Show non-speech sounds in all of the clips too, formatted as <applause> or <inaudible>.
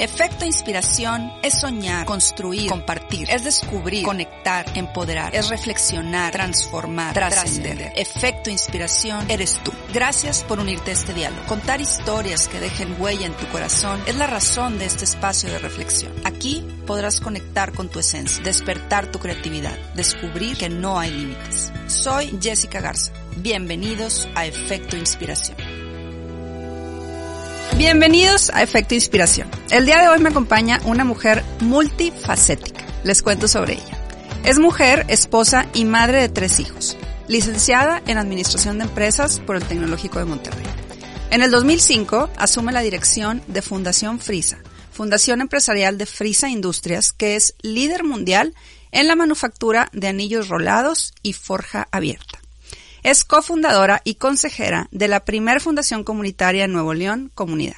Efecto inspiración es soñar, construir, compartir, es descubrir, conectar, empoderar, es reflexionar, transformar, trascender. Efecto inspiración eres tú. Gracias por unirte a este diálogo. Contar historias que dejen huella en tu corazón es la razón de este espacio de reflexión. Aquí podrás conectar con tu esencia, despertar tu creatividad, descubrir que no hay límites. Soy Jessica Garza. Bienvenidos a Efecto Inspiración. Bienvenidos a Efecto Inspiración. El día de hoy me acompaña una mujer multifacética. Les cuento sobre ella. Es mujer, esposa y madre de tres hijos. Licenciada en Administración de Empresas por el Tecnológico de Monterrey. En el 2005 asume la dirección de Fundación Frisa, Fundación Empresarial de Frisa Industrias, que es líder mundial en la manufactura de anillos rolados y forja abierta. Es cofundadora y consejera de la primer fundación comunitaria en Nuevo León, Comunidad.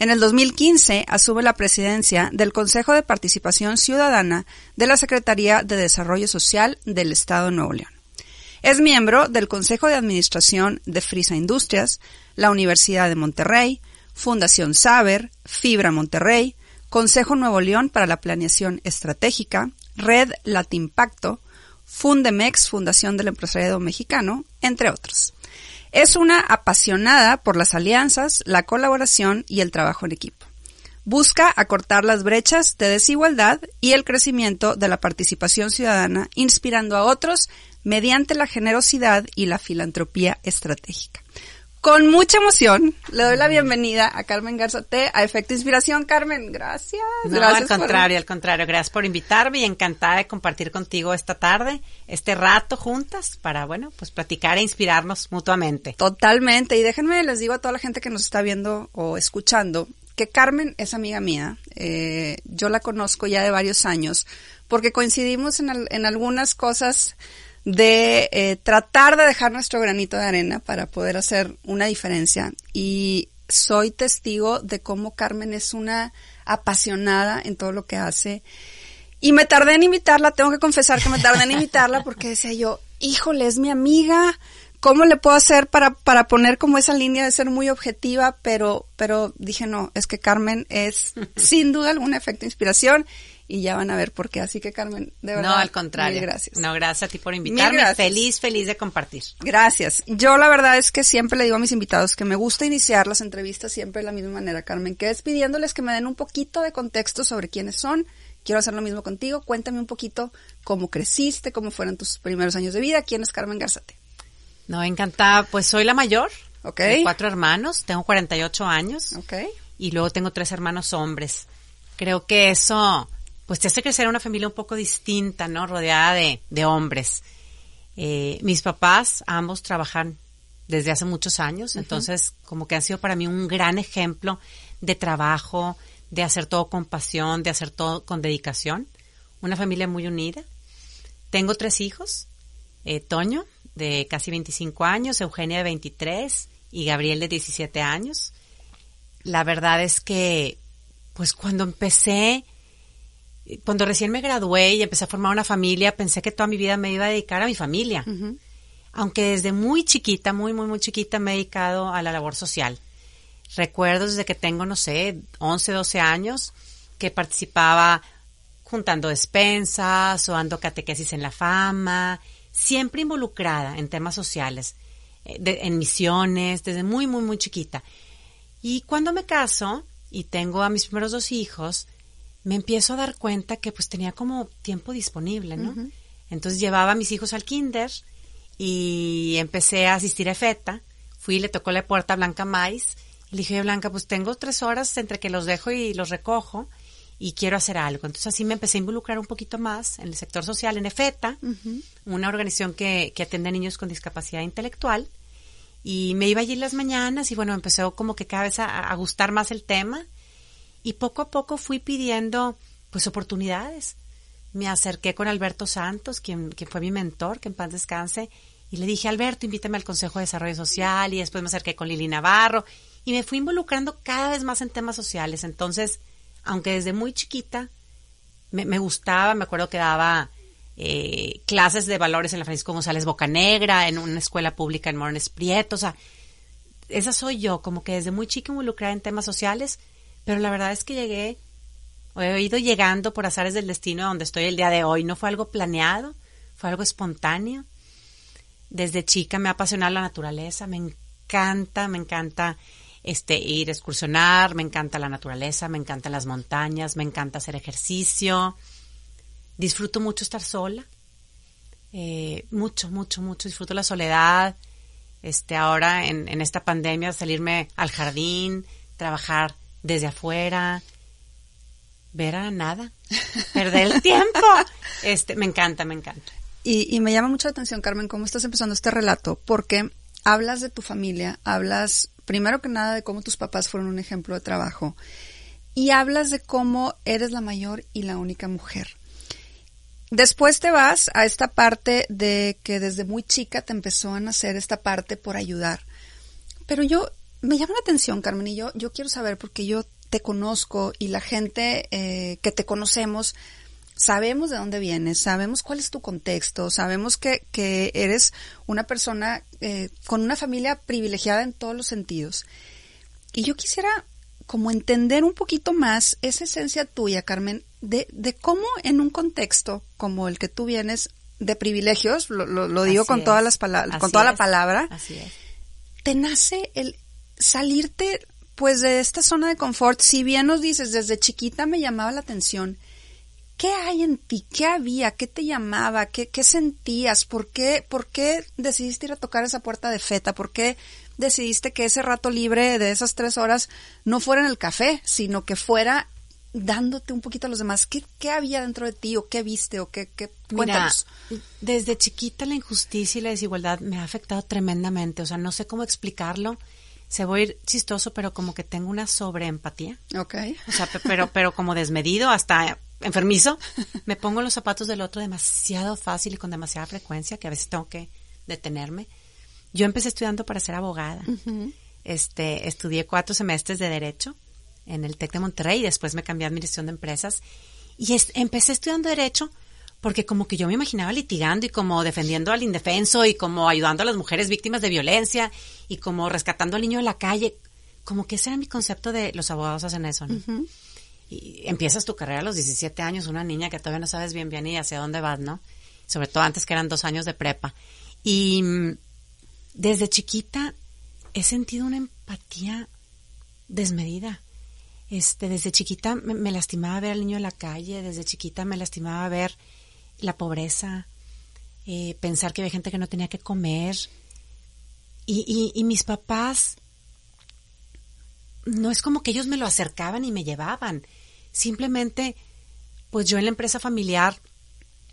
En el 2015 asume la presidencia del Consejo de Participación Ciudadana de la Secretaría de Desarrollo Social del Estado de Nuevo León. Es miembro del Consejo de Administración de Frisa Industrias, la Universidad de Monterrey, Fundación Saber, Fibra Monterrey, Consejo Nuevo León para la Planeación Estratégica, Red Latimpacto, Fundemex, Fundación del Empresariado Mexicano, entre otros. Es una apasionada por las alianzas, la colaboración y el trabajo en equipo. Busca acortar las brechas de desigualdad y el crecimiento de la participación ciudadana, inspirando a otros mediante la generosidad y la filantropía estratégica. Con mucha emoción, le doy la bienvenida a Carmen Garzate a Efecto Inspiración. Carmen, gracias. No, gracias al contrario, al contrario. Gracias por invitarme y encantada de compartir contigo esta tarde, este rato juntas para, bueno, pues platicar e inspirarnos mutuamente. Totalmente. Y déjenme, les digo a toda la gente que nos está viendo o escuchando, que Carmen es amiga mía. Eh, yo la conozco ya de varios años porque coincidimos en, en algunas cosas de eh, tratar de dejar nuestro granito de arena para poder hacer una diferencia. Y soy testigo de cómo Carmen es una apasionada en todo lo que hace. Y me tardé en invitarla, tengo que confesar que me tardé en invitarla porque decía yo, híjole, es mi amiga, ¿cómo le puedo hacer para, para poner como esa línea de ser muy objetiva? Pero, pero dije, no, es que Carmen es sin duda algún efecto de inspiración y ya van a ver por qué. Así que Carmen, de verdad. No, al contrario. gracias. No, gracias a ti por invitarme. Feliz, feliz de compartir. Gracias. Yo la verdad es que siempre le digo a mis invitados que me gusta iniciar las entrevistas siempre de la misma manera, Carmen, que es pidiéndoles que me den un poquito de contexto sobre quiénes son. Quiero hacer lo mismo contigo. Cuéntame un poquito cómo creciste, cómo fueron tus primeros años de vida. ¿Quién es Carmen Garzate? No, encantada. Pues soy la mayor. Ok. De cuatro hermanos. Tengo 48 años. Ok. Y luego tengo tres hermanos hombres. Creo que eso pues te hace crecer una familia un poco distinta, ¿no? Rodeada de, de hombres. Eh, mis papás, ambos trabajan desde hace muchos años, entonces como que han sido para mí un gran ejemplo de trabajo, de hacer todo con pasión, de hacer todo con dedicación. Una familia muy unida. Tengo tres hijos, eh, Toño, de casi 25 años, Eugenia de 23 y Gabriel de 17 años. La verdad es que, pues cuando empecé, cuando recién me gradué y empecé a formar una familia, pensé que toda mi vida me iba a dedicar a mi familia. Aunque desde muy chiquita, muy, muy, muy chiquita me he dedicado a la labor social. Recuerdo desde que tengo, no sé, 11, 12 años, que participaba juntando despensas o dando catequesis en la fama, siempre involucrada en temas sociales, en misiones, desde muy, muy, muy chiquita. Y cuando me caso y tengo a mis primeros dos hijos, me empiezo a dar cuenta que pues tenía como tiempo disponible, ¿no? Entonces llevaba a mis hijos al kinder y empecé a asistir a FETA. Fui y le tocó la puerta a Blanca Mais. Le dije, Blanca, pues tengo tres horas entre que los dejo y los recojo y quiero hacer algo. Entonces así me empecé a involucrar un poquito más en el sector social, en EFETA, una organización que, que atiende a niños con discapacidad intelectual. Y me iba allí las mañanas y bueno, empezó como que cada vez a, a gustar más el tema Y poco a poco fui pidiendo pues oportunidades. Me acerqué con Alberto Santos, quien, quien fue mi mentor, que en paz descanse, y le dije, Alberto, invítame al Consejo de Desarrollo Social, y después me acerqué con Lili Navarro, y me fui involucrando cada vez más en temas sociales. Entonces, aunque desde muy chiquita me, me gustaba, me acuerdo que daba eh, clases de valores en la Francisco González Bocanegra, en una escuela pública en Morones Prieto, o sea, esa soy yo, como que desde muy chica involucrada en temas sociales, pero la verdad es que llegué, he ido llegando por azares del destino a donde estoy el día de hoy, no fue algo planeado, fue algo espontáneo. Desde chica me ha apasionado la naturaleza, me encanta, me encanta este ir a excursionar, me encanta la naturaleza, me encantan las montañas, me encanta hacer ejercicio. Disfruto mucho estar sola. Eh, mucho, mucho, mucho. Disfruto la soledad. Este, ahora en, en esta pandemia, salirme al jardín, trabajar desde afuera, ver a nada, perder el tiempo. <laughs> Este, me encanta, me encanta. Y, y me llama mucho la atención, Carmen, cómo estás empezando este relato, porque hablas de tu familia, hablas primero que nada de cómo tus papás fueron un ejemplo de trabajo y hablas de cómo eres la mayor y la única mujer. Después te vas a esta parte de que desde muy chica te empezó a nacer esta parte por ayudar. Pero yo, me llama la atención, Carmen, y yo, yo quiero saber porque yo te conozco y la gente eh, que te conocemos sabemos de dónde vienes, sabemos cuál es tu contexto, sabemos que, que eres una persona eh, con una familia privilegiada en todos los sentidos. Y yo quisiera como entender un poquito más esa esencia tuya, Carmen, de, de cómo en un contexto como el que tú vienes de privilegios, lo, lo, digo con todas las palabras, con toda la palabra, te nace el salirte pues de esta zona de confort. Si bien nos dices, desde chiquita me llamaba la atención, ¿qué hay en ti? ¿Qué había? ¿Qué te llamaba? ¿Qué, qué sentías? ¿Por qué, ¿Por qué decidiste ir a tocar esa puerta de feta? ¿Por qué decidiste que ese rato libre de esas tres horas no fuera en el café, sino que fuera dándote un poquito a los demás. ¿Qué, qué había dentro de ti o qué viste o qué, qué Mira, desde chiquita la injusticia y la desigualdad me ha afectado tremendamente. O sea, no sé cómo explicarlo. Se voy a ir chistoso, pero como que tengo una sobreempatía. Ok. O sea, pero, pero como desmedido, hasta enfermizo. <laughs> Me pongo los zapatos del otro demasiado fácil y con demasiada frecuencia que a veces tengo que detenerme. Yo empecé estudiando para ser abogada. Este, estudié cuatro semestres de derecho en el TEC de Monterrey y después me cambié a Administración de Empresas. Y empecé estudiando Derecho porque como que yo me imaginaba litigando y como defendiendo al indefenso y como ayudando a las mujeres víctimas de violencia y como rescatando al niño de la calle. Como que ese era mi concepto de los abogados hacen eso, ¿no? Y empiezas tu carrera a los 17 años, una niña que todavía no sabes bien bien y hacia dónde vas, ¿no? Sobre todo antes que eran dos años de prepa. Y mm, desde chiquita he sentido una empatía desmedida este, desde chiquita me, lastimaba ver al niño en la calle, desde chiquita me lastimaba ver la pobreza, eh, pensar que había gente que no tenía que comer. Y, y, mis papás, no es como que ellos me lo acercaban y me llevaban. Simplemente, pues yo en la empresa familiar,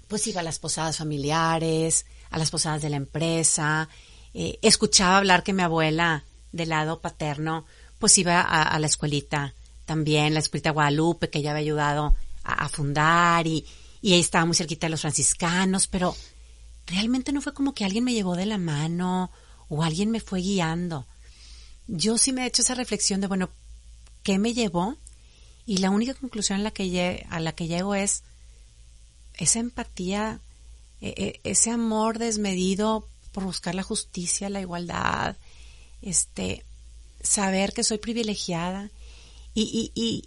pues iba a las posadas familiares, a las posadas de la empresa, eh, escuchaba hablar que mi abuela del lado paterno, pues iba a la escuelita también la Escuela Guadalupe, que ella había ayudado a, fundar y, y ahí estaba muy cerquita de los franciscanos, pero realmente no fue como que alguien me llevó de la mano o alguien me fue guiando. Yo sí me he hecho esa reflexión de, bueno, ¿qué me llevó? Y la única conclusión a la que, a la que llego es esa empatía, e, e, ese amor desmedido por buscar la justicia, la igualdad, este, saber que soy privilegiada y,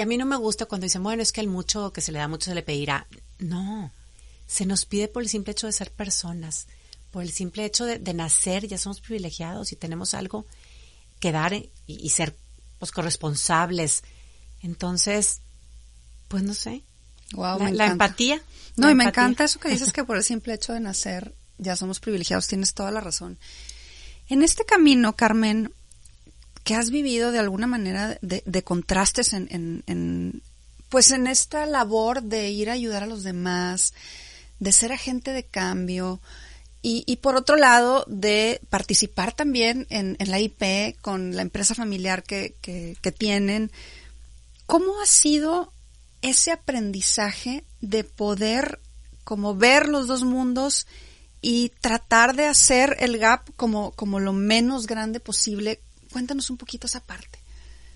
a mí no me gusta cuando dicen, bueno, es que el mucho que se le da mucho se le pedirá. No, se nos pide por el simple hecho de ser personas, por el simple hecho de, nacer, ya somos privilegiados y tenemos algo que dar y, ser pues corresponsables. Entonces, pues no sé. Wow, la, empatía. No, y me encanta eso que dices <laughs> que por el simple hecho de nacer ya somos privilegiados, tienes toda la razón. En este camino, Carmen, que has vivido de alguna manera de, contrastes en, en, en, pues en esta labor de ir a ayudar a los demás, de ser agente de cambio y, y por otro lado de participar también en, en la IP con la empresa familiar que, que, que tienen. ¿Cómo ha sido ese aprendizaje de poder como ver los dos mundos y tratar de hacer el gap como, como lo menos grande posible? Cuéntanos un poquito esa parte.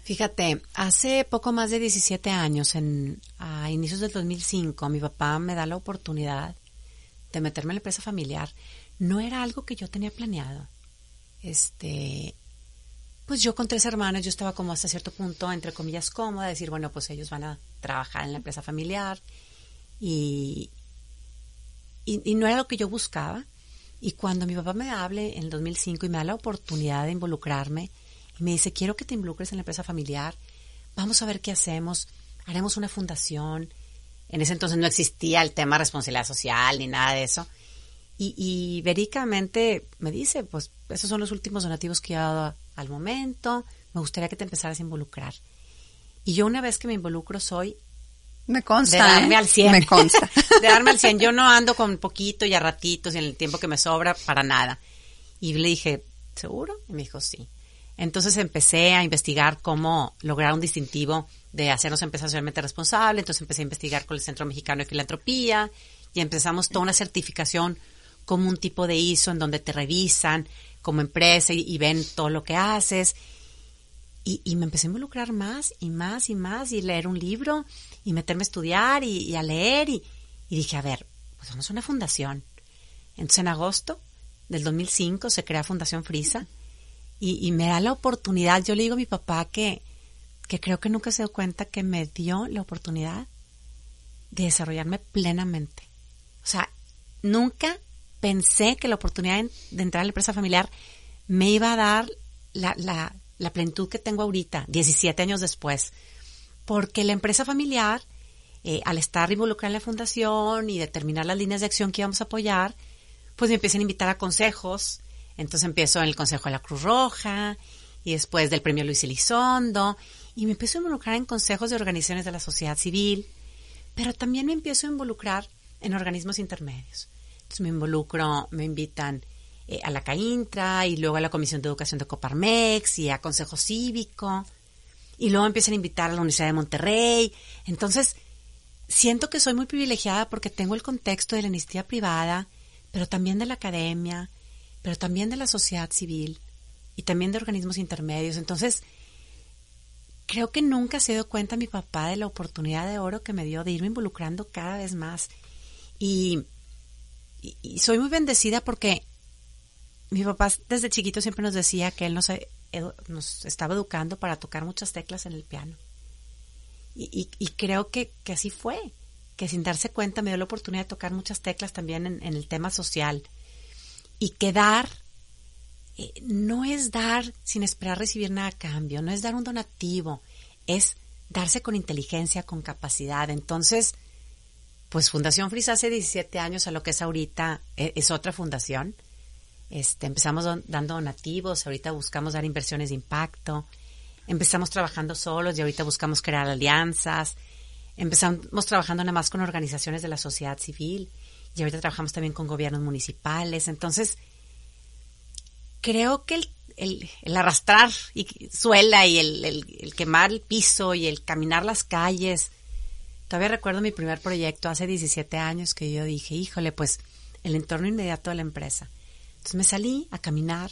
Fíjate, hace poco más de 17 años, en, a inicios del 2005, mi papá me da la oportunidad de meterme en la empresa familiar. No era algo que yo tenía planeado. Este, pues yo con tres hermanos, yo estaba como hasta cierto punto, entre comillas, cómoda, decir, bueno, pues ellos van a trabajar en la empresa familiar y, y, no era lo que yo buscaba. Y cuando mi papá me hable en el 2005 y me da la oportunidad de involucrarme y me dice, quiero que te involucres en la empresa familiar, vamos a ver qué hacemos, haremos una fundación. En ese entonces no existía el tema de responsabilidad social ni nada de eso. Y, y verídicamente me dice, pues esos son los últimos donativos que he dado al momento, me gustaría que te empezaras a involucrar. Y yo una vez que me involucro soy me consta. De darme ¿eh? al 100. Me consta. <laughs> de darme al 100. Yo no ando con poquito y a ratitos y en el tiempo que me sobra para nada. Y le dije, ¿seguro? Y me dijo, sí. Entonces empecé a investigar cómo lograr un distintivo de hacernos empresa socialmente responsable. Entonces empecé a investigar con el Centro Mexicano de Filantropía y empezamos toda una certificación como un tipo de ISO en donde te revisan como empresa y, ven todo lo que haces. Y, me empecé a involucrar más y más y más y leer un libro y meterme a estudiar y, a leer y, dije, a ver, pues vamos a una fundación. Entonces en agosto del 2005 se crea Fundación Frisa y, me da la oportunidad, yo le digo a mi papá que, que creo que nunca se dio cuenta que me dio la oportunidad de desarrollarme plenamente. O sea, nunca pensé que la oportunidad de entrar a la empresa familiar me iba a dar la, la, la plenitud que tengo ahorita, 17 años después. Porque la empresa familiar, eh, al estar involucrada en la fundación y determinar las líneas de acción que íbamos a apoyar, pues me empiezan a invitar a consejos. Entonces empiezo en el Consejo de la Cruz Roja y después del Premio Luis Elizondo y me empiezo a involucrar en consejos de organizaciones de la sociedad civil, pero también me empiezo a involucrar en organismos intermedios. Entonces me involucro, me invitan eh, a la CAINTRA y luego a la Comisión de Educación de Coparmex y a Consejo Cívico y luego empiezan a invitar a la Universidad de Monterrey. Entonces, siento que soy muy privilegiada porque tengo el contexto de la iniciativa privada, pero también de la academia, pero también de la sociedad civil y también de organismos intermedios. Entonces, creo que nunca se dio cuenta mi papá de la oportunidad de oro que me dio de irme involucrando cada vez más. Y soy muy bendecida porque mi papá desde chiquito siempre nos decía que él nos, nos estaba educando para tocar muchas teclas en el piano. Y, creo que, así fue, que sin darse cuenta me dio la oportunidad de tocar muchas teclas también en, el tema social. Y que dar eh, no es dar sin esperar recibir nada a cambio, no es dar un donativo, es darse con inteligencia, con capacidad. Entonces, pues Fundación Frisa hace 17 años a lo que es ahorita, e, es otra fundación. Este, empezamos dando donativos, ahorita buscamos dar inversiones de impacto, empezamos trabajando solos y ahorita buscamos crear alianzas, empezamos trabajando nada más con organizaciones de la sociedad civil y ahorita trabajamos también con gobiernos municipales. Entonces, creo que el, el, arrastrar y suela y el, el, quemar el piso y el caminar las calles Todavía recuerdo mi primer proyecto hace 17 años que yo dije, híjole, pues el entorno inmediato de la empresa. Entonces me salí a caminar.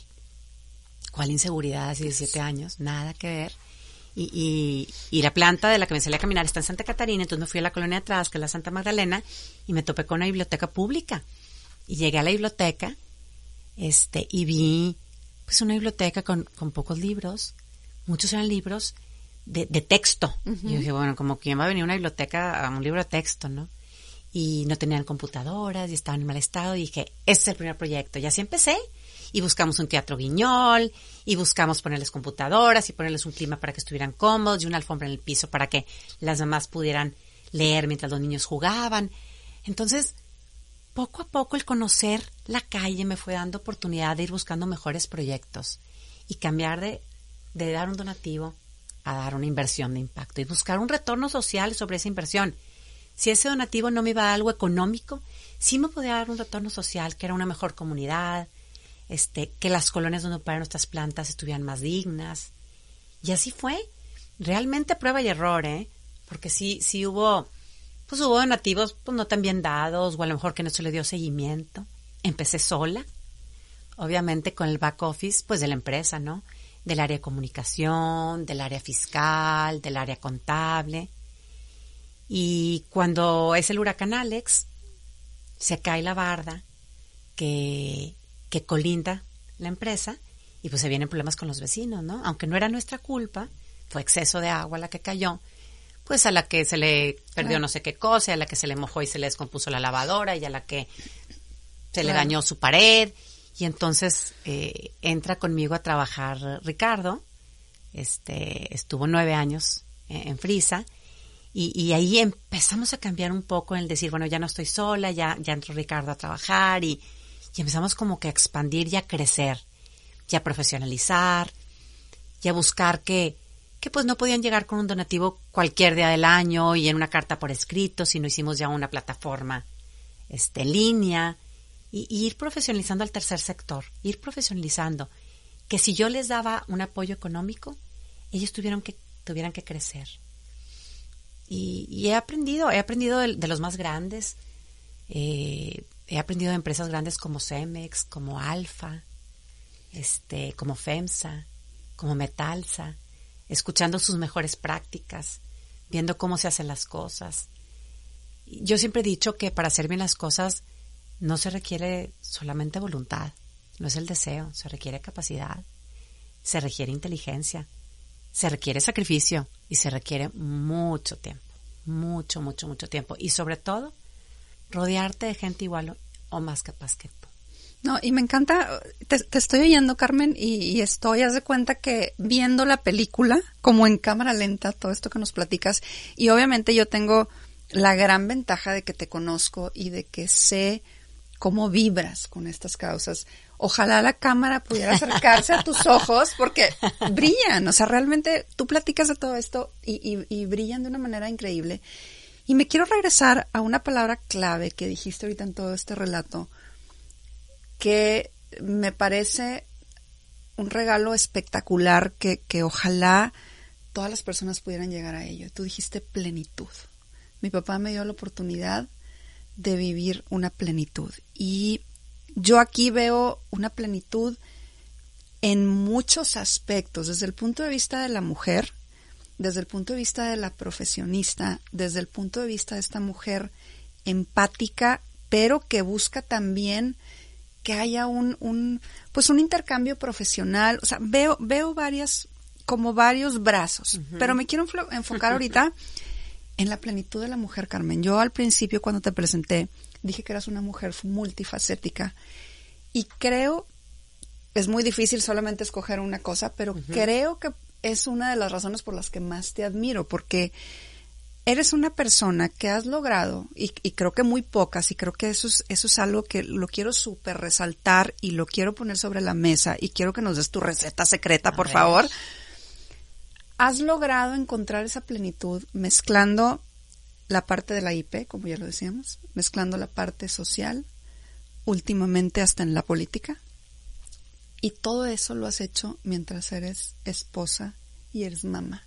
¿Cuál inseguridad hace 17 años? Nada que ver. Y, y, la planta de la que me salí a caminar está en Santa Catarina, entonces me fui a la colonia atrás, que es la Santa Magdalena, y me topé con una biblioteca pública. Y llegué a la biblioteca, este, y vi, pues una biblioteca con, con pocos libros, muchos eran libros, de, de texto. Y yo dije, bueno, como quien va a venir a una biblioteca a un libro de texto, ¿no? Y no tenían computadoras y estaban en mal estado. Y dije, ese es el primer proyecto. Y así empecé. Y buscamos un teatro guiñol, y buscamos ponerles computadoras y ponerles un clima para que estuvieran cómodos y una alfombra en el piso para que las mamás pudieran leer mientras los niños jugaban. Entonces, poco a poco el conocer la calle me fue dando oportunidad de ir buscando mejores proyectos y cambiar de, de dar un donativo a dar una inversión de impacto y buscar un retorno social sobre esa inversión. Si ese donativo no me iba a algo económico, sí me podía dar un retorno social, que era una mejor comunidad, este, que las colonias donde operaban nuestras plantas estuvieran más dignas. Y así fue. realmente prueba y error, ¿eh? Porque sí, sí hubo, pues hubo donativos pues no tan bien dados, o a lo mejor que no se le dio seguimiento. Empecé sola, obviamente con el back office, pues de la empresa, ¿no? Del área de comunicación, del área fiscal, del área contable. Y cuando es el huracán Alex, se cae la barda que, que colinda la empresa y pues se vienen problemas con los vecinos, ¿no? Aunque no era nuestra culpa, fue exceso de agua la que cayó, pues a la que se le perdió no sé qué cosa, a la que se le mojó y se le descompuso la lavadora y a la que se le dañó su pared. Y entonces eh, entra conmigo a trabajar Ricardo, este, estuvo nueve años en, Frisa, y, y, ahí empezamos a cambiar un poco en el decir, bueno, ya no estoy sola, ya, ya entró Ricardo a trabajar y, y empezamos como que a expandir y a crecer, y a profesionalizar, y a buscar que, que pues no podían llegar con un donativo cualquier día del año y en una carta por escrito, sino hicimos ya una plataforma este, en línea y, ir profesionalizando al tercer sector, ir profesionalizando, que si yo les daba un apoyo económico, ellos tuvieron que, tuvieran que crecer. Y, he aprendido, he aprendido de, los más grandes, eh, he aprendido de empresas grandes como Cemex, como Alfa, este, como FEMSA, como Metalsa, escuchando sus mejores prácticas, viendo cómo se hacen las cosas. Yo siempre he dicho que para hacer bien las cosas no se requiere solamente voluntad, no es el deseo, se requiere capacidad, se requiere inteligencia, se requiere sacrificio y se requiere mucho tiempo, mucho, mucho, mucho tiempo. Y sobre todo, rodearte de gente igual o más capaz que tú. No, y me encanta, te, estoy oyendo, Carmen, y, estoy, haz de cuenta que viendo la película, como en cámara lenta, todo esto que nos platicas, y obviamente yo tengo la gran ventaja de que te conozco y de que sé cómo vibras con estas causas. Ojalá la cámara pudiera acercarse a tus ojos porque brillan, o sea, realmente tú platicas de todo esto y, y brillan de una manera increíble. Y me quiero regresar a una palabra clave que dijiste ahorita en todo este relato, que me parece un regalo espectacular que, que ojalá todas las personas pudieran llegar a ello. Tú dijiste plenitud. Mi papá me dio la oportunidad de vivir una plenitud. Y yo aquí veo una plenitud en muchos aspectos, desde el punto de vista de la mujer, desde el punto de vista de la profesionista, desde el punto de vista de esta mujer empática, pero que busca también que haya un, un, pues un intercambio profesional. O sea, veo, veo varias, como varios brazos, pero me quiero enfocar ahorita <laughs> en la plenitud de la mujer, Carmen. Yo al principio, cuando te presenté, dije que eras una mujer multifacética y creo, es muy difícil solamente escoger una cosa, pero creo que es una de las razones por las que más te admiro, porque eres una persona que has logrado, y, creo que muy pocas, y creo que eso es, eso es algo que lo quiero súper resaltar y lo quiero poner sobre la mesa, y quiero que nos des tu receta secreta, por favor. Has logrado encontrar esa plenitud mezclando la parte de la IP, como ya lo decíamos, mezclando la parte social, últimamente hasta en la política, y todo eso lo has hecho mientras eres esposa y eres mamá.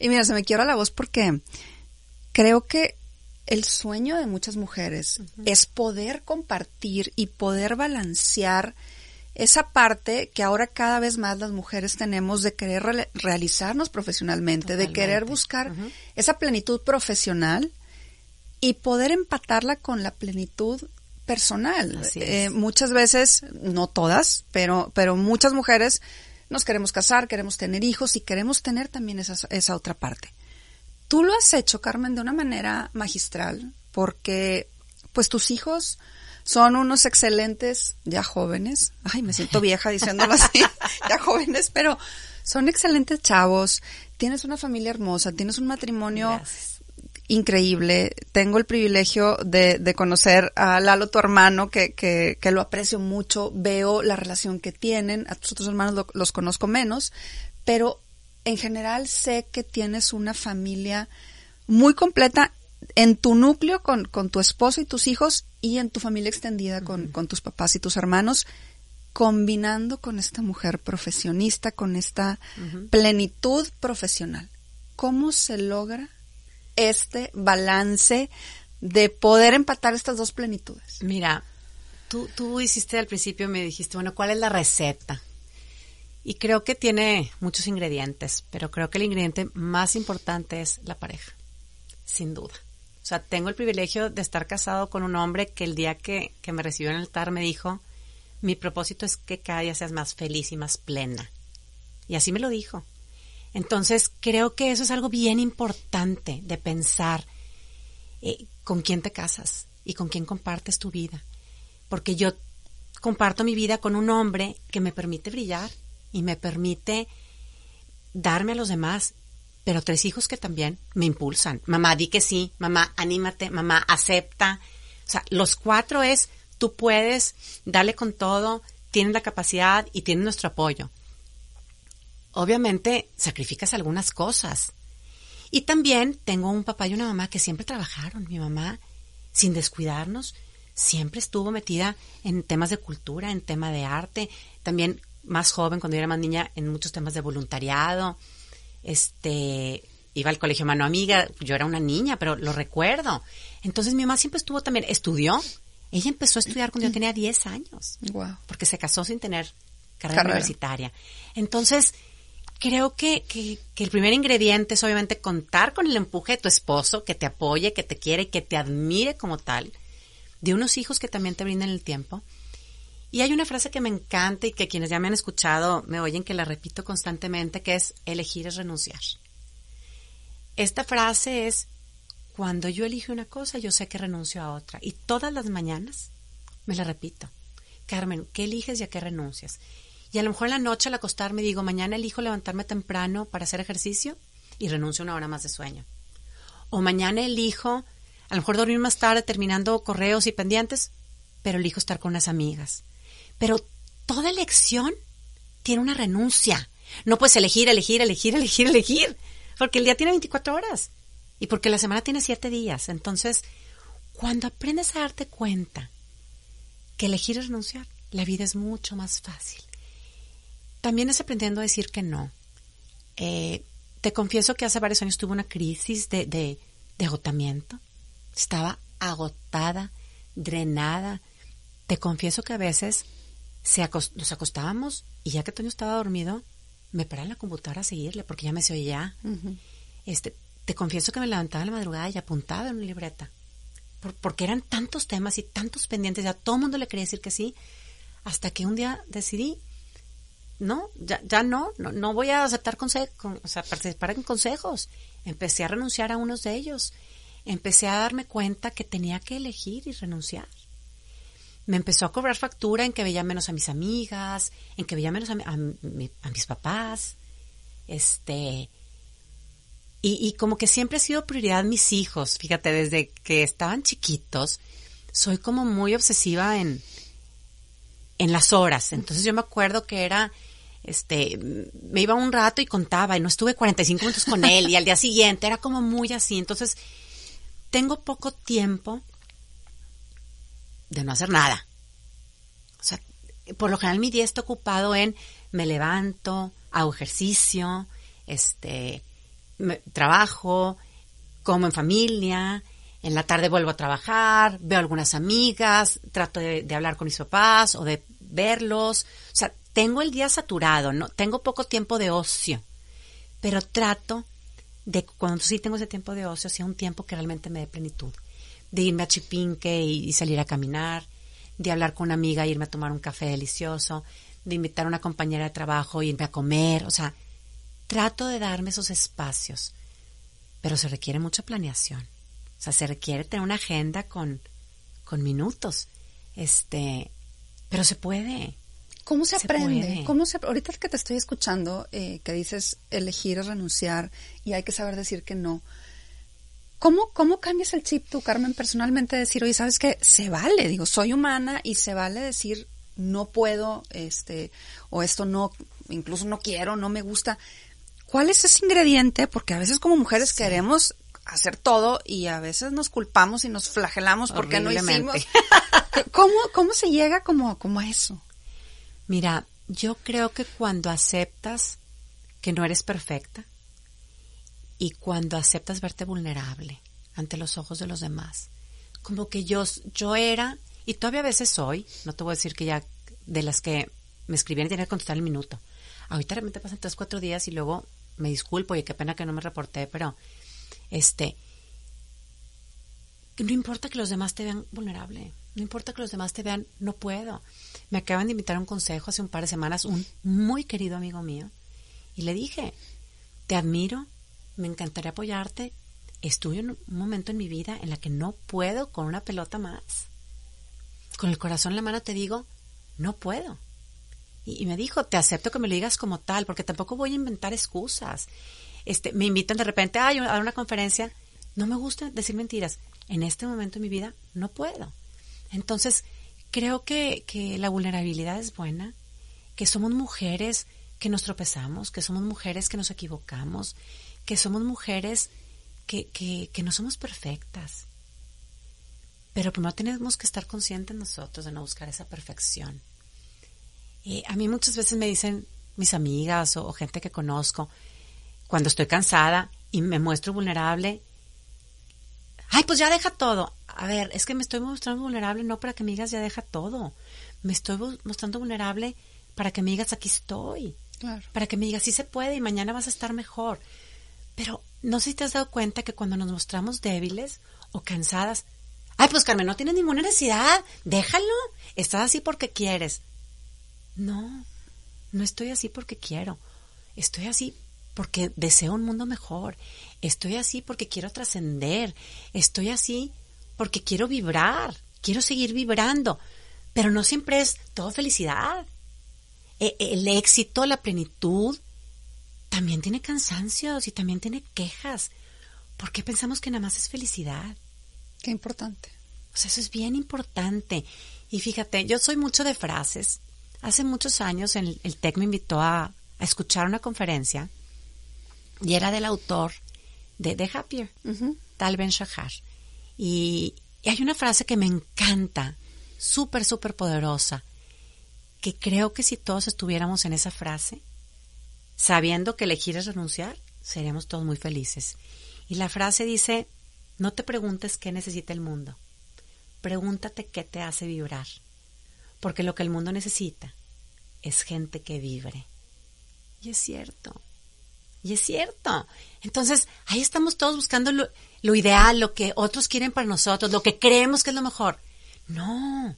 Y mira, se me quiebra la voz porque creo que el sueño de muchas mujeres es poder compartir y poder balancear esa parte que ahora cada vez más las mujeres tenemos de querer realizarnos profesionalmente, de querer buscar esa plenitud profesional y poder empatarla con la plenitud personal. Eh, muchas veces, no todas, pero, pero muchas mujeres nos queremos casar, queremos tener hijos y queremos tener también esa, esa otra parte. Tú lo has hecho, Carmen, de una manera magistral, porque pues tus hijos son unos excelentes, ya jóvenes, ay, me siento vieja diciéndolo así, <laughs> ya jóvenes, pero son excelentes chavos, tienes una familia hermosa, tienes un matrimonio increíble. Tengo el privilegio de, de conocer a Lalo, tu hermano, que, que, que, lo aprecio mucho. Veo la relación que tienen. A tus otros hermanos los conozco menos, pero en general sé que tienes una familia muy completa en tu núcleo con, con tu esposo y tus hijos y en tu familia extendida con, con tus papás y tus hermanos. combinando con esta mujer profesionista, con esta plenitud profesional. ¿Cómo se logra este balance de poder empatar estas dos plenitudes? Mira, tú, tú hiciste al principio, me dijiste, bueno, ¿cuál es la receta? Y creo que tiene muchos ingredientes, pero creo que el ingrediente más importante es la pareja, sin duda. O sea, tengo el privilegio de estar casado con un hombre que el día que, que me recibió en el altar me dijo, mi propósito es que cada día seas más feliz y más plena. Y así me lo dijo. Entonces, creo que eso es algo bien importante de pensar eh, con quién te casas y con quién compartes tu vida. Porque yo comparto mi vida con un hombre que me permite brillar y me permite darme a los demás, pero tres hijos que también me impulsan. Mamá, di que sí, mamá, anímate, mamá, acepta. O sea, los cuatro es, tú puedes, dale con todo, tienes la capacidad y tienes nuestro apoyo obviamente sacrificas algunas cosas. Y también tengo un papá y una mamá que siempre trabajaron. Mi mamá, sin descuidarnos, siempre estuvo metida en temas de cultura, en tema de arte. También más joven, cuando yo era más niña, en muchos temas de voluntariado. Este, iba al colegio mano amiga. Yo era una niña, pero lo recuerdo. Entonces mi mamá siempre estuvo también, estudió. Ella empezó a estudiar cuando yo tenía 10 años. Wow. Porque se casó sin tener carrera. universitaria. Entonces, creo que, que, el primer ingrediente es obviamente contar con el empuje de tu esposo, que te apoye, que te quiere, que te admire como tal, de unos hijos que también te brinden el tiempo. Y hay una frase que me encanta y que quienes ya me han escuchado me oyen que la repito constantemente, que es elegir es renunciar. Esta frase es, cuando yo elijo una cosa, yo sé que renuncio a otra. Y todas las mañanas me la repito. Carmen, ¿qué eliges y a qué renuncias? Y a lo mejor en la noche al acostarme digo, mañana elijo levantarme temprano para hacer ejercicio y renuncio una hora más de sueño. O mañana elijo a lo mejor dormir más tarde terminando correos y pendientes, pero elijo estar con unas amigas. Pero toda elección tiene una renuncia. No puedes elegir, elegir, elegir, elegir, elegir, porque el día tiene 24 horas y porque la semana tiene 7 días. Entonces, cuando aprendes a darte cuenta que elegir es renunciar, la vida es mucho más fácil. También es aprendiendo a decir que no. Eh, te confieso que hace varios años tuve una crisis de, de, agotamiento. Estaba agotada, drenada. Te confieso que a veces se nos acostábamos y ya que Toño estaba dormido, me paraba en la computadora a seguirle porque ya me se oía. este, te confieso que me levantaba en la madrugada y apuntaba en una libreta. porque eran tantos temas y tantos pendientes, ya todo el mundo le quería decir que sí, hasta que un día decidí no, ya, ya no, no, no voy a aceptar consejos, o sea, participar en consejos. Empecé a renunciar a unos de ellos. Empecé a darme cuenta que tenía que elegir y renunciar. Me empezó a cobrar factura en que veía menos a mis amigas, en que veía menos a, a, mis papás. Este, y, y, como que siempre ha sido prioridad mis hijos. Fíjate, desde que estaban chiquitos, soy como muy obsesiva en, en las horas. Entonces yo me acuerdo que era este, me iba un rato y contaba y no estuve 45 minutos con él y al día siguiente era como muy así. Entonces, tengo poco tiempo de no hacer nada. O sea, por lo general mi día está ocupado en me levanto, hago ejercicio, este, trabajo, como en familia, en la tarde vuelvo a trabajar, veo algunas amigas, trato de, de hablar con mis papás o de verlos. O sea, tengo el día saturado, no tengo poco tiempo de ocio, pero trato de cuando sí tengo ese tiempo de ocio, sea un tiempo que realmente me dé plenitud, de irme a Chipinque y, salir a caminar, de hablar con una amiga e irme a tomar un café delicioso, de invitar a una compañera de trabajo e irme a comer, o sea, trato de darme esos espacios, pero se requiere mucha planeación, o sea, se requiere tener una agenda con, con minutos, este, pero se puede, ¿Cómo se, aprende? ¿Cómo se, ahorita que te estoy escuchando, eh, que dices elegir es renunciar y hay que saber decir que no. ¿Cómo, ¿Cómo cambias el chip tú, Carmen, personalmente decir, oye, sabes que se vale, digo, soy humana y se vale decir no puedo, este, o esto no, incluso no quiero, no me gusta. ¿Cuál es ese ingrediente? Porque a veces como mujeres queremos hacer todo y a veces nos culpamos y nos flagelamos porque no hicimos. ¿Cómo, ¿Cómo se llega como, como a eso? Mira, yo creo que cuando aceptas que no eres perfecta y cuando aceptas verte vulnerable ante los ojos de los demás, como que yo, yo era, y todavía a veces soy, no te voy a decir que ya de las que me escribían y tenía que contestar el minuto. Ahorita realmente pasan tres, cuatro días y luego me disculpo y qué pena que no me reporté, pero este, no importa que los demás te vean vulnerable, no importa que los demás te vean, no puedo. Me acaban de invitar a un consejo hace un par de semanas, un muy querido amigo mío, y le dije, te admiro, me encantaría apoyarte, estuve en un momento en mi vida en la que no puedo con una pelota más. Con el corazón en la mano te digo, no puedo. Y, me dijo, te acepto que me lo digas como tal, porque tampoco voy a inventar excusas. Este, me invitan de repente a dar una conferencia. No me gusta decir mentiras. En este momento de mi vida no puedo. Entonces, creo que, que la vulnerabilidad es buena, que somos mujeres que nos tropezamos, que somos mujeres que nos equivocamos, que somos mujeres que, que, que no somos perfectas. Pero primero tenemos que estar conscientes nosotros de no buscar esa perfección. Y a mí muchas veces me dicen mis amigas o, gente que conozco, cuando estoy cansada y me muestro vulnerable, ay, pues ya deja todo. A ver, es que me estoy mostrando vulnerable no para que me digas ya deja todo. Me estoy mostrando vulnerable para que me digas aquí estoy. Para que me digas sí se puede y mañana vas a estar mejor. Pero no sé si te has dado cuenta que cuando nos mostramos débiles o cansadas, ay, pues Carmen, no tienes ninguna necesidad, déjalo, estás así porque quieres. No, no estoy así porque quiero, estoy así porque deseo un mundo mejor, estoy así porque quiero trascender, estoy así porque quiero vibrar, quiero seguir vibrando, pero no siempre es todo felicidad. E, el éxito, la plenitud, también tiene cansancios y también tiene quejas. ¿Por qué pensamos que nada más es felicidad? Qué importante. O sea, eso es bien importante. Y fíjate, yo soy mucho de frases. Hace muchos años el, el TEC me invitó a, escuchar una conferencia y era del autor de The Happier, Tal Ben Shahar. Y, y hay una frase que me encanta, súper, súper poderosa, que creo que si todos estuviéramos en esa frase, sabiendo que elegir es renunciar, seríamos todos muy felices. Y la frase dice, no te preguntes qué necesita el mundo, pregúntate qué te hace vibrar, porque lo que el mundo necesita es gente que vibre. Y es cierto, y es cierto. Entonces, ahí estamos todos buscando lo, lo ideal, lo que otros quieren para nosotros, lo que creemos que es lo mejor. No,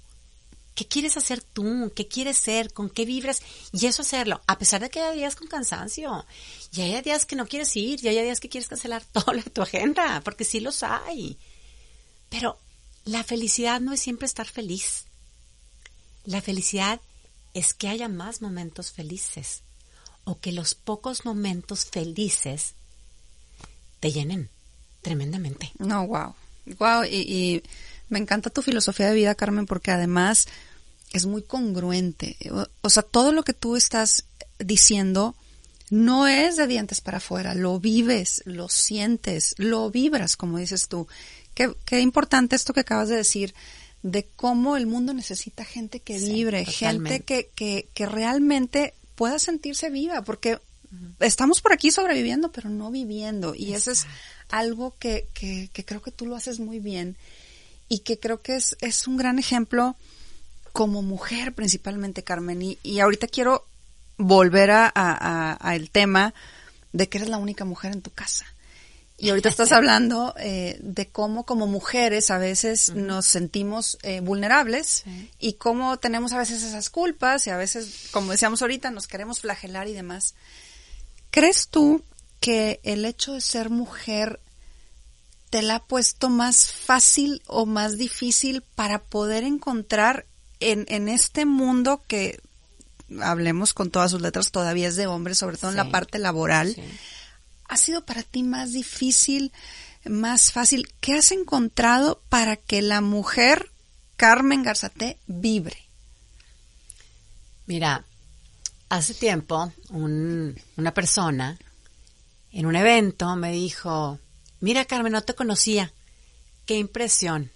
¿Qué quieres hacer tú? ¿Qué quieres ser? ¿Con qué vibras? Y eso hacerlo, a pesar de que haya días con cansancio, y haya días que no quieres ir, y haya días que quieres cancelar <laughs> toda tu agenda, porque sí los hay. Pero la felicidad no es siempre estar feliz. La felicidad es que haya más momentos felices, o que los pocos momentos felices te llenen tremendamente. No, wow. Wow, y, y me encanta tu filosofía de vida, Carmen, porque además es muy congruente. O, sea, todo lo que tú estás diciendo no es de dientes para afuera, lo vives, lo sientes, lo vibras, como dices tú. Qué, qué importante esto que acabas de decir, de cómo el mundo necesita gente que vibre, gente que, que, que realmente pueda sentirse viva, porque estamos por aquí sobreviviendo, pero no viviendo. Y eso es algo que, que, que, creo que tú lo haces muy bien y que creo que es, es un gran ejemplo como mujer principalmente, Carmen. Y, y ahorita quiero volver a, a, el tema de que eres la única mujer en tu casa. Y ahorita estás hablando eh, de cómo como mujeres a veces nos sentimos eh, vulnerables y cómo tenemos a veces esas culpas y a veces, como decíamos ahorita, nos queremos flagelar y demás. ¿Crees tú que el hecho de ser mujer te la ha puesto más fácil o más difícil para poder encontrar en, en este mundo que hablemos con todas sus letras, todavía es de hombres, sobre todo en la parte laboral. ¿Ha sido para ti más difícil, más fácil? ¿Qué has encontrado para que la mujer Carmen Garzate vibre? Mira, hace tiempo una persona en un evento me dijo, Mira, Carmen, no te conocía. Qué impresión.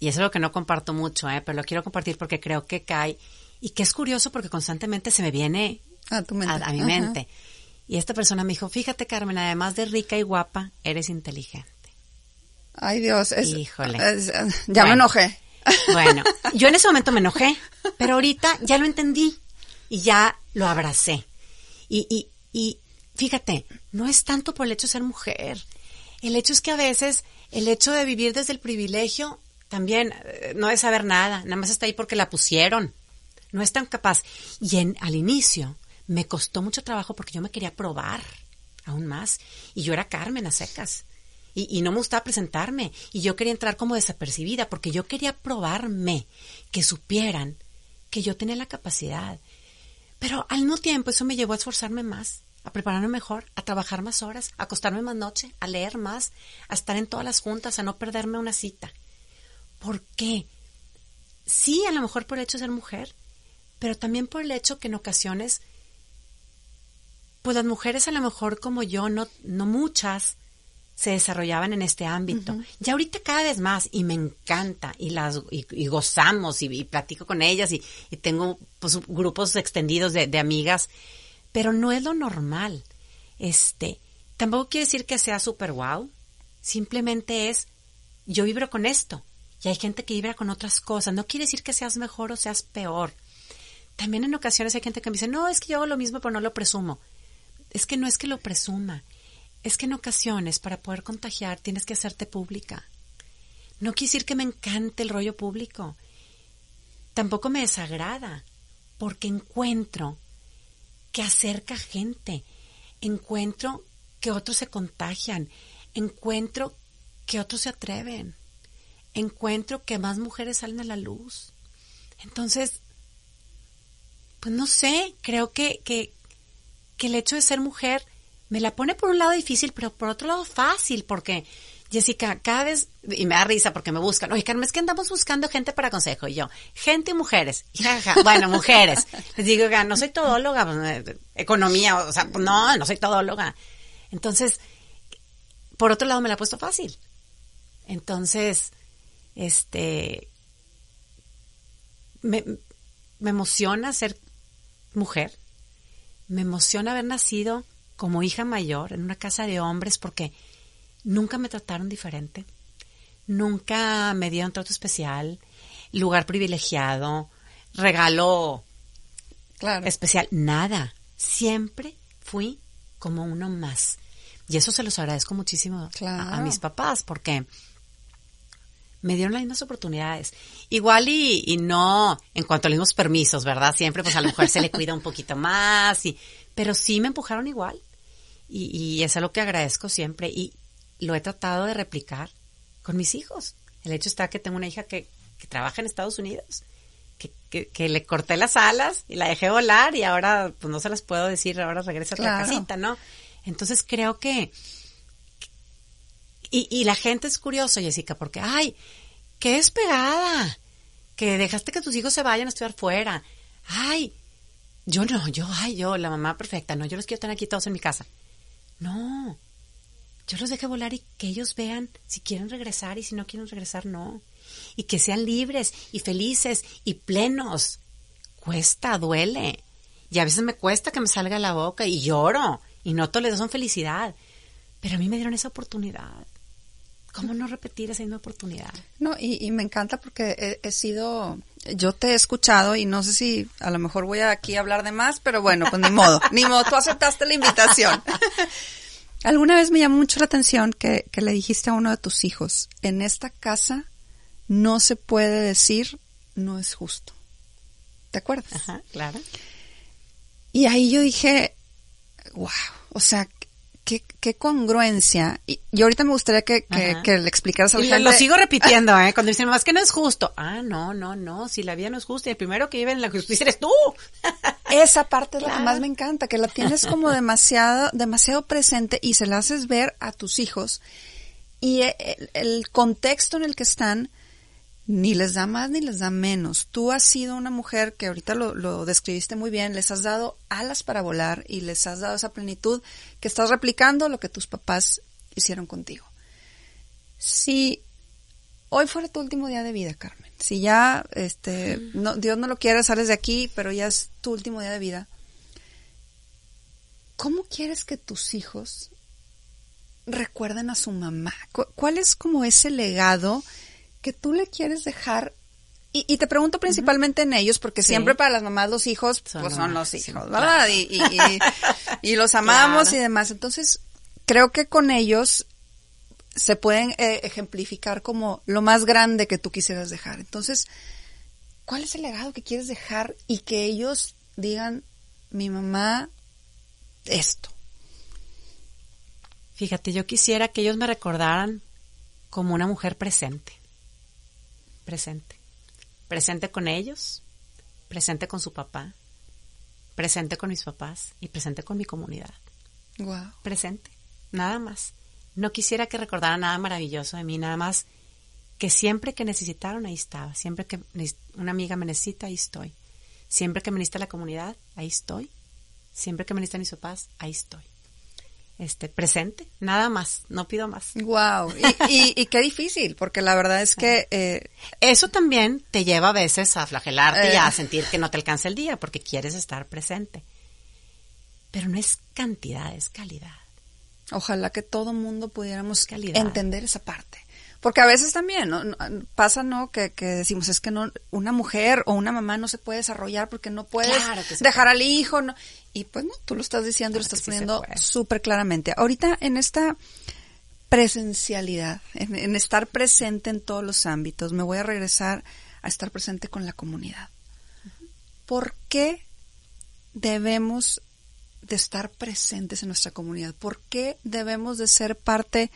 Y eso es lo que no comparto mucho, ¿eh? pero lo quiero compartir porque creo que cae. y que es curioso porque constantemente se me viene a, tu mente. a, mi mente. Y esta persona me dijo, fíjate Carmen, además de rica y guapa, eres inteligente. Ay Dios, es, Híjole. ya me enojé. Bueno, <laughs> yo en ese momento me enojé, pero ahorita ya lo entendí y ya lo abracé. Y, y, y fíjate, no es tanto por el hecho de ser mujer. El hecho es que a veces el hecho de vivir desde el privilegio también eh, no es saber nada, nada más está ahí porque la pusieron. No es tan capaz. Y en, al inicio me costó mucho trabajo porque yo me quería probar aún más. Y yo era Carmen a secas. Y, no me gustaba presentarme. Y yo quería entrar como desapercibida porque yo quería probarme, que supieran que yo tenía la capacidad. Pero al mismo tiempo eso me llevó a esforzarme más, a prepararme mejor, a trabajar más horas, a acostarme más noche, a leer más, a estar en todas las juntas, a no perderme una cita. ¿Por qué? Sí, a lo mejor por el hecho de ser mujer, pero también por el hecho que en ocasiones, pues las mujeres a lo mejor como yo, no, no muchas, se desarrollaban en este ámbito. Ya ahorita cada vez más, y me encanta, y las y, gozamos, y, platico con ellas, y, tengo pues, grupos extendidos de, de, amigas, pero no es lo normal. Este, tampoco quiere decir que sea super wow, simplemente es, yo vibro con esto, y hay gente que vibra con otras cosas. No quiere decir que seas mejor o seas peor. También en ocasiones hay gente que me dice, no, es que yo hago lo mismo, pero no lo presumo. Es que no es que lo presuma. Es que en ocasiones, para poder contagiar, tienes que hacerte pública. No quiere que me encante el rollo público. Tampoco me desagrada, porque encuentro que acerca gente. Encuentro que otros se contagian. Encuentro que otros se atreven encuentro que más mujeres salen a la luz. Entonces, pues no sé, creo que, que, que el hecho de ser mujer me la pone por un lado difícil, pero por otro lado fácil, porque Jessica, cada vez, y me da risa porque me buscan, oye Carmen, es que andamos buscando gente para consejo, y yo, gente y mujeres, <laughs> bueno, mujeres, les digo, no soy todóloga, pues, eh, economía, o sea, no, no soy todóloga. Entonces, por otro lado me la ha puesto fácil. Entonces, este, me, me emociona ser mujer, me emociona haber nacido como hija mayor en una casa de hombres porque nunca me trataron diferente, nunca me dieron trato especial, lugar privilegiado, regalo especial, nada. Siempre fui como uno más. Y eso se los agradezco muchísimo a, mis papás porque me dieron las mismas oportunidades. Igual y, y, no en cuanto a los mismos permisos, ¿verdad? Siempre pues a la mujer se le cuida un poquito más, y, pero sí me empujaron igual. Y, y eso es lo que agradezco siempre y lo he tratado de replicar con mis hijos. El hecho está que tengo una hija que, que trabaja en Estados Unidos, que, que, que, le corté las alas y la dejé volar y ahora pues no se las puedo decir, ahora regresa a la casita, ¿no? Entonces creo que, y, y la gente es curiosa, Jessica, porque, ay, qué despegada, que dejaste que tus hijos se vayan a estudiar fuera. Ay, yo no, yo, ay, yo, la mamá perfecta, no, yo los quiero tener aquí todos en mi casa. No, yo los dejé volar y que ellos vean si quieren regresar y si no quieren regresar, no. Y que sean libres y felices y plenos. Cuesta, duele. Y a veces me cuesta que me salga la boca y lloro y no todos les son felicidad. Pero a mí me dieron esa oportunidad. ¿Cómo no repetir esa misma oportunidad? No, y, me encanta porque he, sido, yo te he escuchado y no sé si a lo mejor voy aquí a hablar de más, pero bueno, pues ni modo, ni modo, tú aceptaste la invitación. <laughs> Alguna vez me llamó mucho la atención que, que le dijiste a uno de tus hijos, en esta casa no se puede decir no es justo. ¿Te acuerdas? Ajá, claro. Y ahí yo dije, wow, o sea, qué, qué congruencia. Y, ahorita me gustaría que, que, le explicaras a la y Lo sigo repitiendo, ¿eh? Cuando dicen, más que no es justo. Ah, no, no, no. Si la vida no es justa, el primero que vive en la justicia eres tú. <laughs> Esa parte es la que más me encanta, que la tienes como demasiado, demasiado presente y se la haces ver a tus hijos. Y el, el contexto en el que están, ni les da más ni les da menos. Tú has sido una mujer que ahorita lo, describiste muy bien, les has dado alas para volar y les has dado esa plenitud que estás replicando lo que tus papás hicieron contigo. Si hoy fuera tu último día de vida, Carmen, si ya, este, no, Dios no lo quiere, sales de aquí, pero ya es tu último día de vida, ¿cómo quieres que tus hijos recuerden a su mamá? ¿Cuál es como ese legado que tú le quieres dejar? Y, te pregunto principalmente en ellos, porque siempre para las mamás los hijos, son pues son los hijos, ¿verdad? Y, los <laughs> amamos y demás. Entonces, creo que con ellos se pueden eh, ejemplificar como lo más grande que tú quisieras dejar. Entonces, ¿cuál es el legado que quieres dejar y que ellos digan, mi mamá, esto? Fíjate, yo quisiera que ellos me recordaran como una mujer presente. Presente. Presente con ellos, presente con su papá, presente con mis papás y presente con mi comunidad. Wow. Presente, nada más. No quisiera que recordaran nada maravilloso de mí, nada más que siempre que necesitaron ahí estaba, siempre que una amiga me necesita ahí estoy, siempre que me necesita la comunidad ahí estoy, siempre que me necesitan mis papás ahí estoy este presente, nada más, no pido más. Wow, <laughs> y, qué difícil, porque la verdad es que eh, eso también te lleva a veces a flagelarte y a eh. sentir que no te alcanza el día porque quieres estar presente. Pero no es cantidad, es calidad. Ojalá que todo mundo pudiéramos entender esa parte. Porque a veces también ¿no? pasa, ¿no? Que, decimos, es que no una mujer o una mamá no se puede desarrollar porque no puedes dejar al hijo. No. Y pues no, tú lo estás diciendo, lo estás poniendo súper claramente. Ahorita en esta presencialidad, en, estar presente en todos los ámbitos, me voy a regresar a estar presente con la comunidad. ¿Por qué debemos de estar presentes en nuestra comunidad? ¿Por qué debemos de ser parte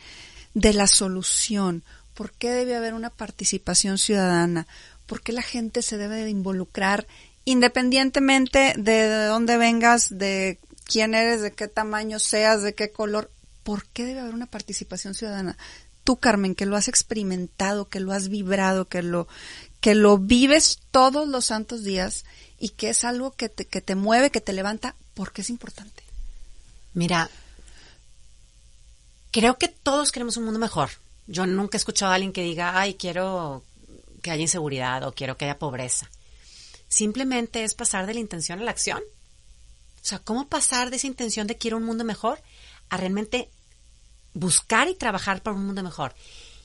de la solución? ¿Por qué debe haber una participación ciudadana? ¿Por qué la gente se debe de involucrar independientemente de dónde vengas, de quién eres, de qué tamaño seas, de qué color? ¿Por qué debe haber una participación ciudadana? Tú, Carmen, que lo has experimentado, que lo has vibrado, que lo, que lo vives todos los santos días y que es algo que te, que te mueve, que te levanta, ¿por qué es importante? Mira, creo que todos queremos un mundo mejor. Yo nunca he escuchado a alguien que diga, ay, quiero que haya inseguridad o quiero que haya pobreza. Simplemente es pasar de la intención a la acción. O sea, ¿cómo pasar de esa intención de quiero un mundo mejor a realmente buscar y trabajar para un mundo mejor?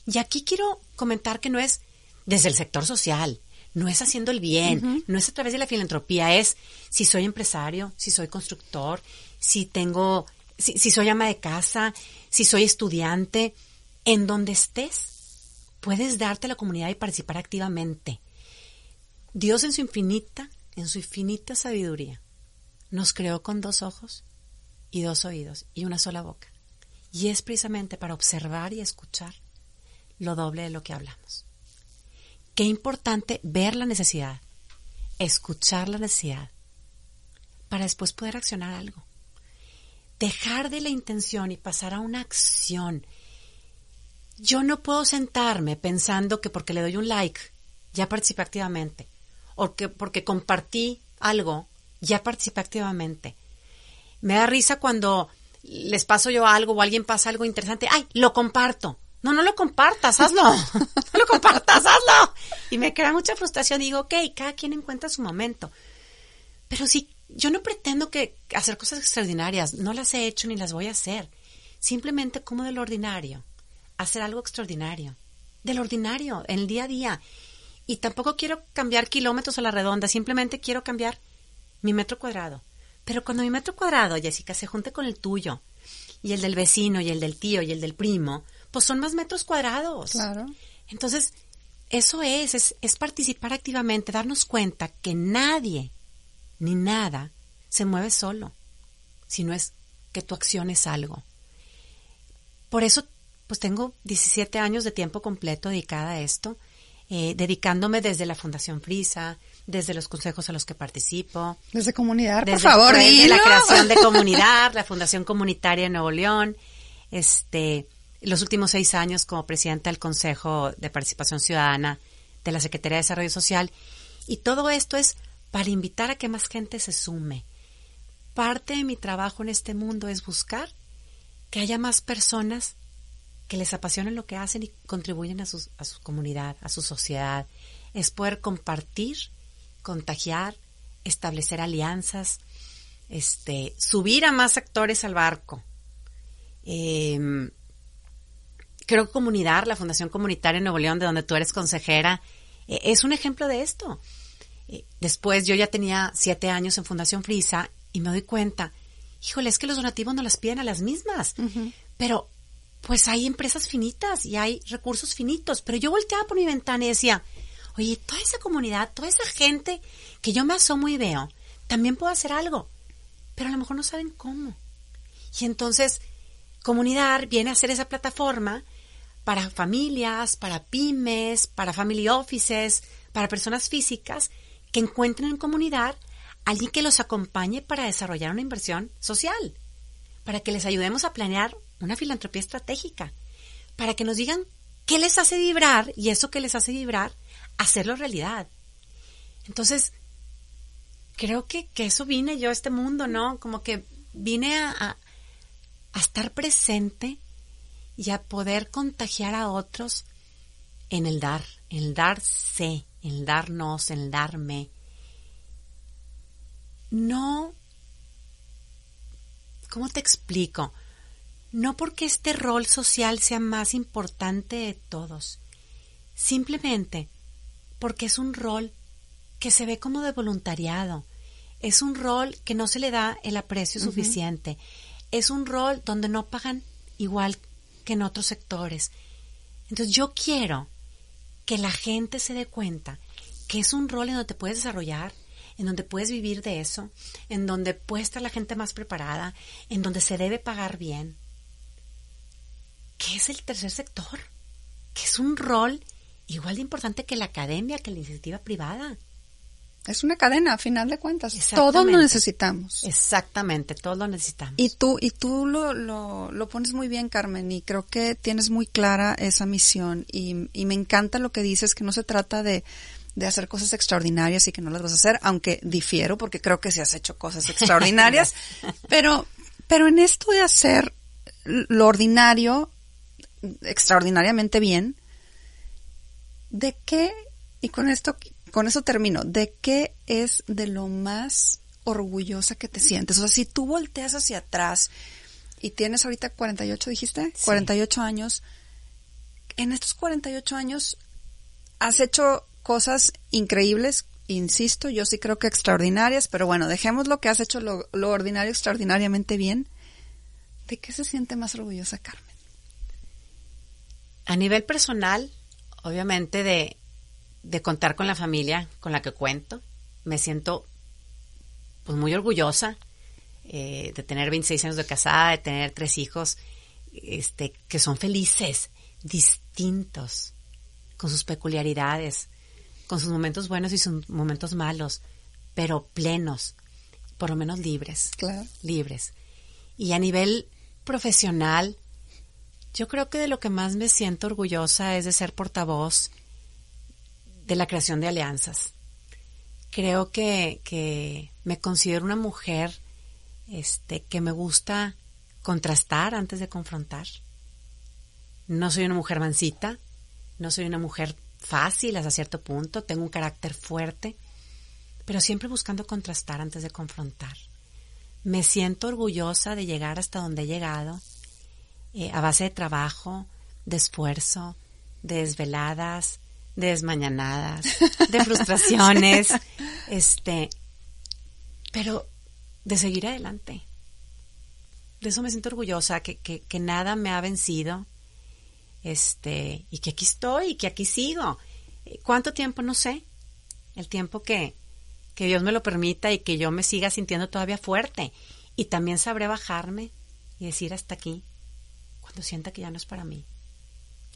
Y aquí quiero comentar que no es desde el sector social, no es haciendo el bien, no es a través de la filantropía, es si soy empresario, si soy constructor, si tengo, si, si soy ama de casa, si soy estudiante, en donde estés, puedes darte a la comunidad y participar activamente. Dios en su infinita, en su infinita sabiduría, nos creó con dos ojos y dos oídos y una sola boca. Y es precisamente para observar y escuchar lo doble de lo que hablamos. Qué importante ver la necesidad, escuchar la necesidad, para después poder accionar algo. Dejar de la intención y pasar a una acción yo no puedo sentarme pensando que porque le doy un like ya participé activamente o que porque compartí algo ya participé activamente. Me da risa cuando les paso yo algo o alguien pasa algo interesante, ay, lo comparto. No, no lo compartas, hazlo. no <laughs> lo compartas, hazlo. Y me crea mucha frustración. Digo, ok, cada quien encuentra su momento. Pero sí, yo no pretendo que hacer cosas extraordinarias. No las he hecho ni las voy a hacer. Simplemente como de lo ordinario hacer algo extraordinario, del ordinario, en el día a día. Y tampoco quiero cambiar kilómetros a la redonda, simplemente quiero cambiar mi metro cuadrado. Pero cuando mi metro cuadrado, Jessica, se junte con el tuyo, y el del vecino, y el del tío, y el del primo, pues son más metros cuadrados. Claro. Entonces, eso es, es, es participar activamente, darnos cuenta que nadie ni nada se mueve solo, sino es que tu acción es algo. Por eso pues tengo 17 años de tiempo completo dedicada a esto, eh, dedicándome desde la Fundación Frisa, desde los consejos a los que participo. Desde comunidad, por favor, desde la creación de comunidad, la Fundación Comunitaria de Nuevo León, este, los últimos seis años como presidenta del Consejo de Participación Ciudadana de la Secretaría de Desarrollo Social. Y todo esto es para invitar a que más gente se sume. Parte de mi trabajo en este mundo es buscar que haya más personas que les apasiona lo que hacen y contribuyen a, sus, a su comunidad, a su sociedad. Es poder compartir, contagiar, establecer alianzas, este, subir a más actores al barco. Em, creo que Comunidad, la Fundación Comunitaria en Nuevo León, de donde tú eres consejera, e, es un ejemplo de esto. E, después yo ya tenía siete años en Fundación Frisa y me doy cuenta, híjole, es que los donativos no las piden a las mismas, pero pues hay empresas finitas y hay recursos finitos, pero yo volteaba por mi ventana y decía, oye, toda esa comunidad, toda esa gente que yo me asomo y veo, también puedo hacer algo, pero a lo mejor no saben cómo. Y entonces, comunidad viene a ser esa plataforma para familias, para pymes, para family offices, para personas físicas que encuentren en comunidad alguien que los acompañe para desarrollar una inversión social, para que les ayudemos a planear una filantropía estratégica, para que nos digan qué les hace vibrar y eso que les hace vibrar, hacerlo realidad. Entonces, creo que, que eso vine yo a este mundo, ¿no? Como que vine a, a, estar presente y a poder contagiar a otros en el dar, en el darse, en el darnos, en el darme. No, ¿cómo te explico? No porque este rol social sea más importante de todos, simplemente porque es un rol que se ve como de voluntariado, es un rol que no se le da el aprecio suficiente, es un rol donde no pagan igual que en otros sectores. Entonces yo quiero que la gente se dé cuenta que es un rol en donde te puedes desarrollar, en donde puedes vivir de eso, en donde puede estar la gente más preparada, en donde se debe pagar bien. ¿Qué es el tercer sector? Que es un rol igual de importante que la academia, que la iniciativa privada. Es una cadena, a final de cuentas. Todos lo necesitamos. Exactamente, todos lo necesitamos. Y tú, y tú lo, lo, lo, pones muy bien, Carmen, y creo que tienes muy clara esa misión. Y, y me encanta lo que dices, que no se trata de, de hacer cosas extraordinarias y que no las vas a hacer, aunque difiero, porque creo que sí has hecho cosas <laughs> extraordinarias. pero, pero en esto de hacer lo ordinario extraordinariamente bien, ¿de qué, y con esto con eso termino. ¿De qué es de lo más orgullosa que te sientes? O sea, si tú volteas hacia atrás y tienes ahorita 48, dijiste, sí. 48 años, en estos 48 años has hecho cosas increíbles, insisto, yo sí creo que extraordinarias, pero bueno, dejemos lo que has hecho lo, lo ordinario extraordinariamente bien. ¿De qué se siente más orgullosa Carmen? A nivel personal, obviamente de de contar con la familia con la que cuento. Me siento pues muy orgullosa eh, de tener 26 años de casada, de tener tres hijos este, que son felices, distintos, con sus peculiaridades, con sus momentos buenos y sus momentos malos, pero plenos, por lo menos libres. Claro. Libres. Y a nivel profesional, yo creo que de lo que más me siento orgullosa es de ser portavoz de la creación de alianzas. Creo que, que me considero una mujer este, que me gusta contrastar antes de confrontar. No soy una mujer mansita, no soy una mujer fácil hasta cierto punto, tengo un carácter fuerte, pero siempre buscando contrastar antes de confrontar. Me siento orgullosa de llegar hasta donde he llegado, eh, a base de trabajo, de esfuerzo, de desveladas, de desmañanadas, de frustraciones, <laughs> este, pero de seguir adelante. De eso me siento orgullosa, que, que, que nada me ha vencido, este, y que aquí estoy, y que aquí sigo. ¿Cuánto tiempo? No sé. El tiempo que, que Dios me lo permita y que yo me siga sintiendo todavía fuerte. Y también sabré bajarme y decir hasta aquí, cuando sienta que ya no es para mí.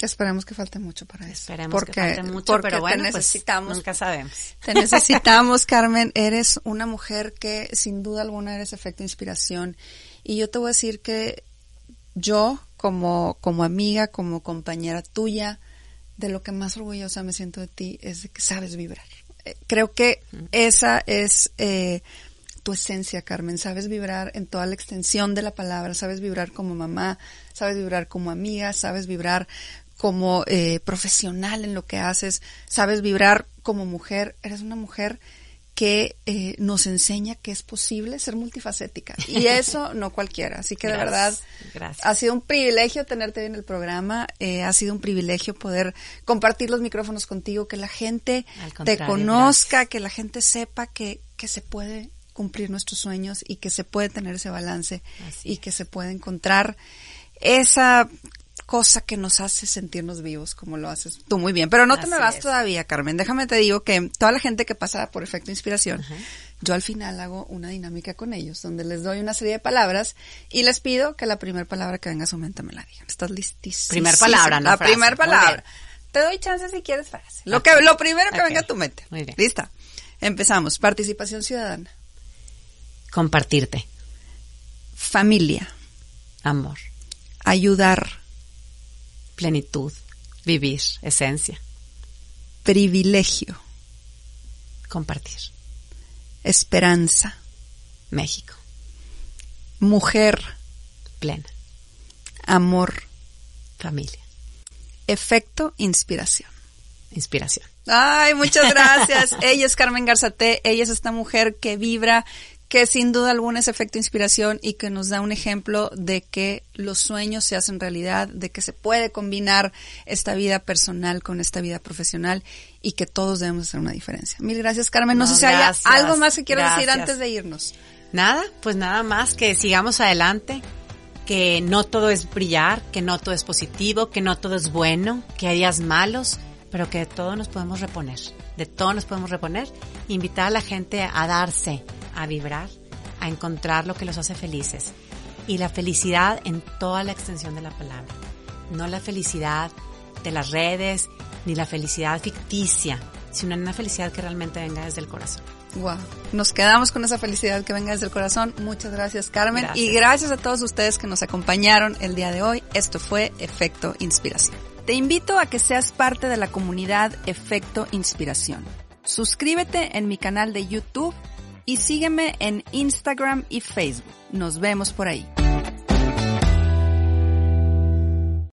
Esperemos que falte mucho para eso. Esperemos porque, que falte mucho, porque pero bueno, te necesitamos. Pues, nunca sabemos. <laughs> Te necesitamos, Carmen. Eres una mujer que sin duda alguna eres efecto inspiración. Y yo te voy a decir que yo, como, como amiga, como compañera tuya, de lo que más orgullosa me siento de ti es de que sabes vibrar. Eh, creo que esa es eh, tu esencia, Carmen. Sabes vibrar en toda la extensión de la palabra. Sabes vibrar como mamá, sabes vibrar como amiga, sabes vibrar como eh, profesional en lo que haces, sabes vibrar como mujer. Eres una mujer que eh, nos enseña que es posible ser multifacética. Y <laughs> eso no cualquiera. Así que de verdad, ha sido un privilegio tenerte en el programa. Eh, ha sido un privilegio poder compartir los micrófonos contigo, que la gente te conozca, que la gente sepa que, que se puede cumplir nuestros sueños y que se puede tener ese balance y que se puede encontrar esa cosa que nos hace sentirnos vivos, como lo haces tú muy bien. Pero no te me vas todavía, Carmen. Déjame te digo que toda la gente que pasa por efecto inspiración, yo al final hago una dinámica con ellos, donde les doy una serie de palabras y les pido que la primera palabra que venga a su mente me la digan. ¿Estás listísima? Primer palabra, no La primera palabra. Te doy chance si quieres frase. Lo que, lo primero que venga a tu mente. Muy bien. Lista. Empezamos. Participación ciudadana. Compartirte. Familia. Amor. Ayudar plenitud, vivir, esencia. Privilegio. Compartir. Esperanza. México. Mujer. Plena. Amor. Familia. Efecto, inspiración. Inspiración. Ay, muchas gracias. <laughs> ella es Carmen Garzate, ella es esta mujer que vibra, que sin duda alguna es efecto inspiración y que nos da un ejemplo de que los sueños se hacen realidad, de que se puede combinar esta vida personal con esta vida profesional y que todos debemos hacer una diferencia. Mil gracias, Carmen. No, sé si hay algo más que quiero decir antes de irnos. Nada, pues nada más que sigamos adelante, que no todo es brillar, que no todo es positivo, que no todo es bueno, que hay días malos, pero que de todo nos podemos reponer, de todo nos podemos reponer, invitar a la gente a darse a vibrar, a encontrar lo que los hace felices. Y la felicidad en toda la extensión de la palabra. No la felicidad de las redes, ni la felicidad ficticia, sino una felicidad que realmente venga desde el corazón. Wow. Nos quedamos con esa felicidad que venga desde el corazón. Muchas gracias, Carmen. Y gracias a todos ustedes que nos acompañaron el día de hoy. Esto fue Efecto Inspiración. Te invito a que seas parte de la comunidad Efecto Inspiración. Suscríbete en mi canal de YouTube y sígueme en Instagram y Facebook. Nos vemos por ahí.